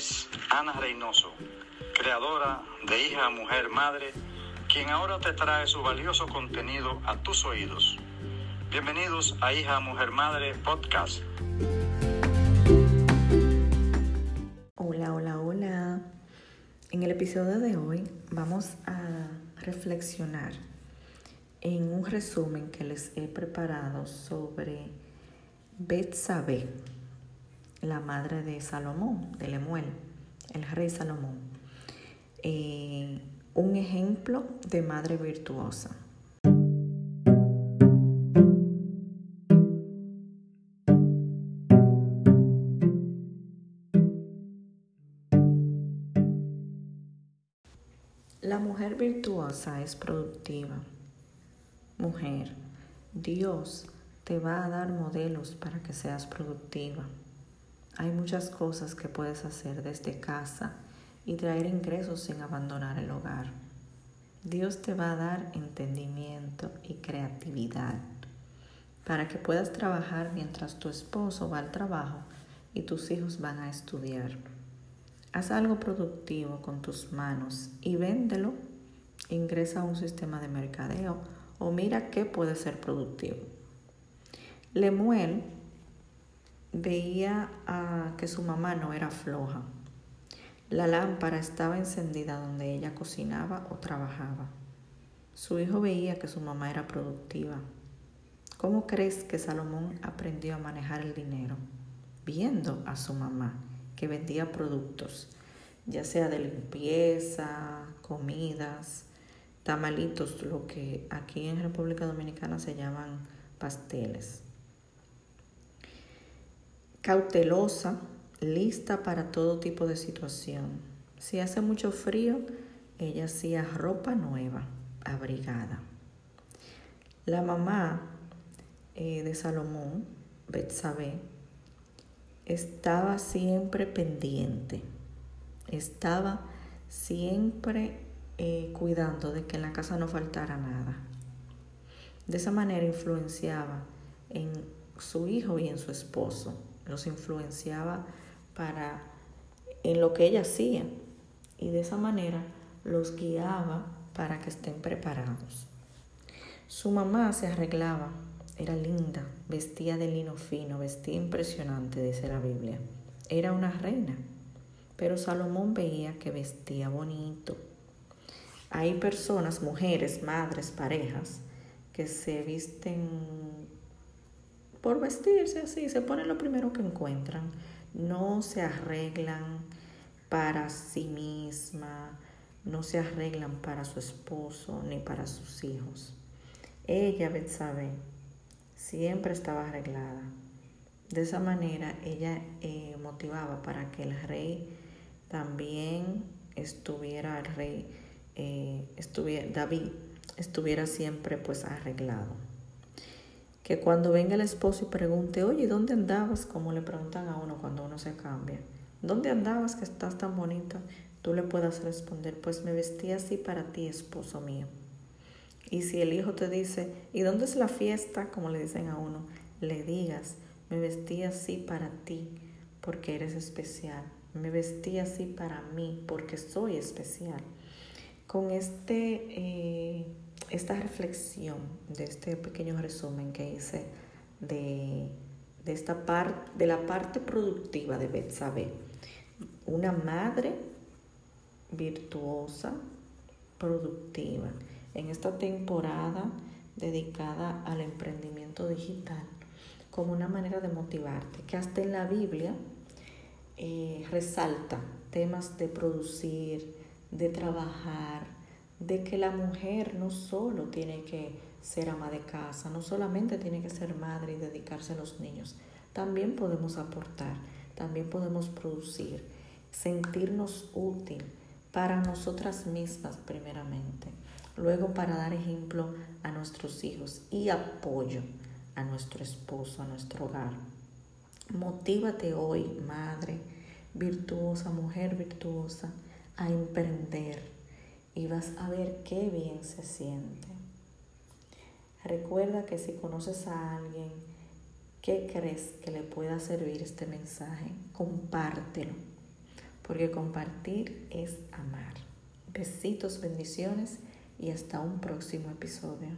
es Ana Reynoso, creadora de Hija, Mujer, Madre, quien ahora te trae su valioso contenido a tus oídos. Bienvenidos a Hija, Mujer, Madre Podcast. Hola, hola, hola. En el episodio de hoy vamos a reflexionar en un resumen que les he preparado sobre Betsabé, la madre de Salomón, de Lemuel, el rey Salomón. Eh, un ejemplo de madre virtuosa. La mujer virtuosa es productiva. Mujer, Dios te va a dar modelos para que seas productiva. Hay muchas cosas que puedes hacer desde casa y traer ingresos sin abandonar el hogar. Dios te va a dar entendimiento y creatividad para que puedas trabajar mientras tu esposo va al trabajo y tus hijos van a estudiar. Haz algo productivo con tus manos y véndelo. Ingresa a un sistema de mercadeo o mira qué puede ser productivo. Lemuel veía a que su mamá no era floja. La lámpara estaba encendida donde ella cocinaba o trabajaba. Su hijo veía que su mamá era productiva. ¿Cómo crees que Salomón aprendió a manejar el dinero? Viendo a su mamá que vendía productos, ya sea de limpieza, comidas, tamalitos, lo que aquí en República Dominicana se llaman pasteles. Cautelosa, lista para todo tipo de situación. Si hace mucho frío, ella hacía ropa nueva, abrigada. La mamá eh, de Salomón, Betsabé, estaba siempre pendiente, estaba siempre eh, cuidando de que en la casa no faltara nada. De esa manera influenciaba en su hijo y en su esposo, los influenciaba para en lo que ella hacía y de esa manera los guiaba para que estén preparados. Su mamá se arreglaba era linda, vestía de lino fino, vestía impresionante, dice la Biblia. Era una reina, pero Salomón veía que vestía bonito. Hay personas, mujeres, madres, parejas, que se visten por vestirse así, se ponen lo primero que encuentran, no se arreglan para sí misma, no se arreglan para su esposo ni para sus hijos. Ella, Betsabe, siempre estaba arreglada. De esa manera ella eh, motivaba para que el rey también estuviera, el rey, eh, estuviera, David estuviera siempre pues arreglado. Que cuando venga el esposo y pregunte, oye, ¿dónde andabas? Como le preguntan a uno cuando uno se cambia. ¿Dónde andabas que estás tan bonita? Tú le puedas responder, pues me vestí así para ti, esposo mío. Y si el hijo te dice, ¿y dónde es la fiesta? Como le dicen a uno, le digas, me vestí así para ti porque eres especial. Me vestí así para mí porque soy especial. Con este, eh, esta reflexión de este pequeño resumen que hice de, de, esta parte, de la parte productiva de Betsabé, una madre virtuosa, productiva. En esta temporada dedicada al emprendimiento digital como una manera de motivarte, que hasta en la Biblia eh, resalta temas de producir, de trabajar, de que la mujer no solo tiene que ser ama de casa, no solamente tiene que ser madre y dedicarse a los niños, también podemos aportar, también podemos producir, sentirnos útil para nosotras mismas primeramente luego para dar ejemplo a nuestros hijos y apoyo a nuestro esposo, a nuestro hogar. Motívate hoy, madre virtuosa, mujer virtuosa, a emprender y vas a ver qué bien se siente. Recuerda que si conoces a alguien que crees que le pueda servir este mensaje, compártelo porque compartir es amar. Besitos, bendiciones y hasta un próximo episodio.